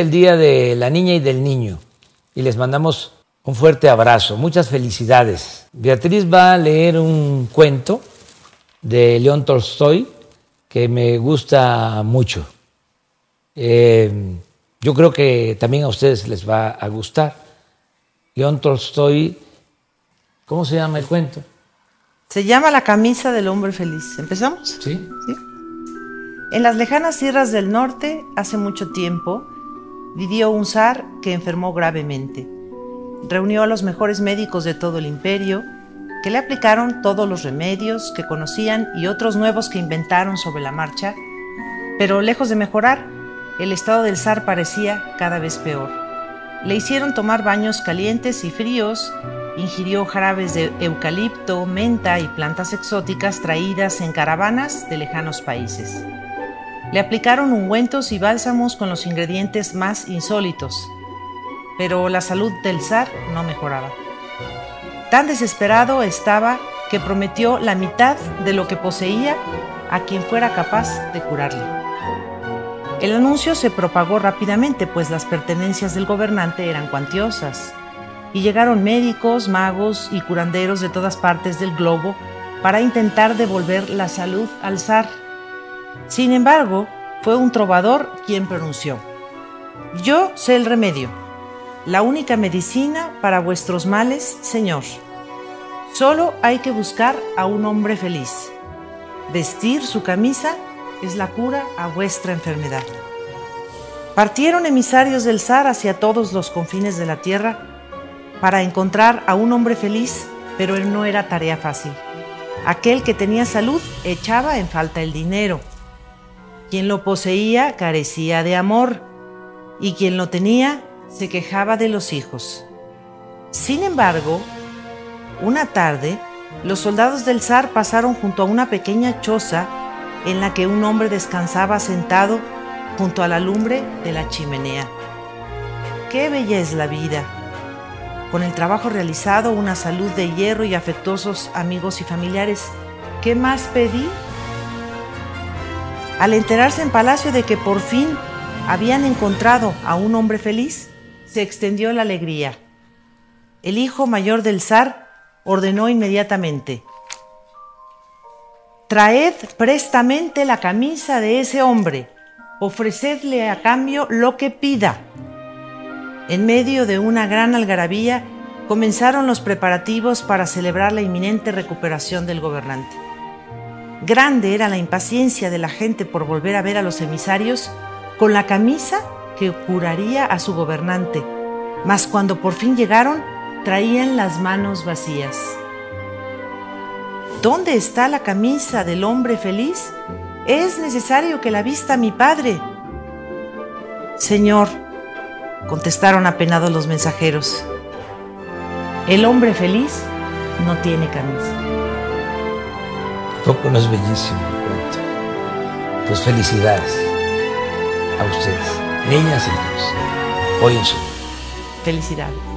el Día de la Niña y del Niño y les mandamos un fuerte abrazo. Muchas felicidades. Beatriz va a leer un cuento de León Tolstoy que me gusta mucho. Eh, yo creo que también a ustedes les va a gustar. León Tolstoy, ¿cómo se llama el cuento? Se llama La camisa del hombre feliz. ¿Empezamos? Sí. ¿Sí? En las lejanas tierras del norte, hace mucho tiempo, vivió un zar que enfermó gravemente. Reunió a los mejores médicos de todo el imperio, que le aplicaron todos los remedios que conocían y otros nuevos que inventaron sobre la marcha, pero lejos de mejorar, el estado del zar parecía cada vez peor. Le hicieron tomar baños calientes y fríos, ingirió jarabes de eucalipto, menta y plantas exóticas traídas en caravanas de lejanos países. Le aplicaron ungüentos y bálsamos con los ingredientes más insólitos, pero la salud del zar no mejoraba. Tan desesperado estaba que prometió la mitad de lo que poseía a quien fuera capaz de curarle. El anuncio se propagó rápidamente, pues las pertenencias del gobernante eran cuantiosas, y llegaron médicos, magos y curanderos de todas partes del globo para intentar devolver la salud al zar. Sin embargo, fue un trovador quien pronunció, Yo sé el remedio, la única medicina para vuestros males, Señor. Solo hay que buscar a un hombre feliz. Vestir su camisa es la cura a vuestra enfermedad. Partieron emisarios del zar hacia todos los confines de la tierra para encontrar a un hombre feliz, pero él no era tarea fácil. Aquel que tenía salud echaba en falta el dinero. Quien lo poseía carecía de amor y quien lo tenía se quejaba de los hijos. Sin embargo, una tarde, los soldados del zar pasaron junto a una pequeña choza en la que un hombre descansaba sentado junto a la lumbre de la chimenea. Qué bella es la vida. Con el trabajo realizado, una salud de hierro y afectuosos amigos y familiares, ¿qué más pedí? Al enterarse en palacio de que por fin habían encontrado a un hombre feliz, se extendió la alegría. El hijo mayor del zar ordenó inmediatamente, Traed prestamente la camisa de ese hombre, ofrecedle a cambio lo que pida. En medio de una gran algarabía comenzaron los preparativos para celebrar la inminente recuperación del gobernante. Grande era la impaciencia de la gente por volver a ver a los emisarios con la camisa que curaría a su gobernante, mas cuando por fin llegaron, traían las manos vacías. ¿Dónde está la camisa del hombre feliz? Es necesario que la vista mi padre. Señor, contestaron apenados los mensajeros, el hombre feliz no tiene camisa. Poco no es bellísimo el cuento. Pues felicidades a ustedes, niñas y niños, hoy en su. Felicidades.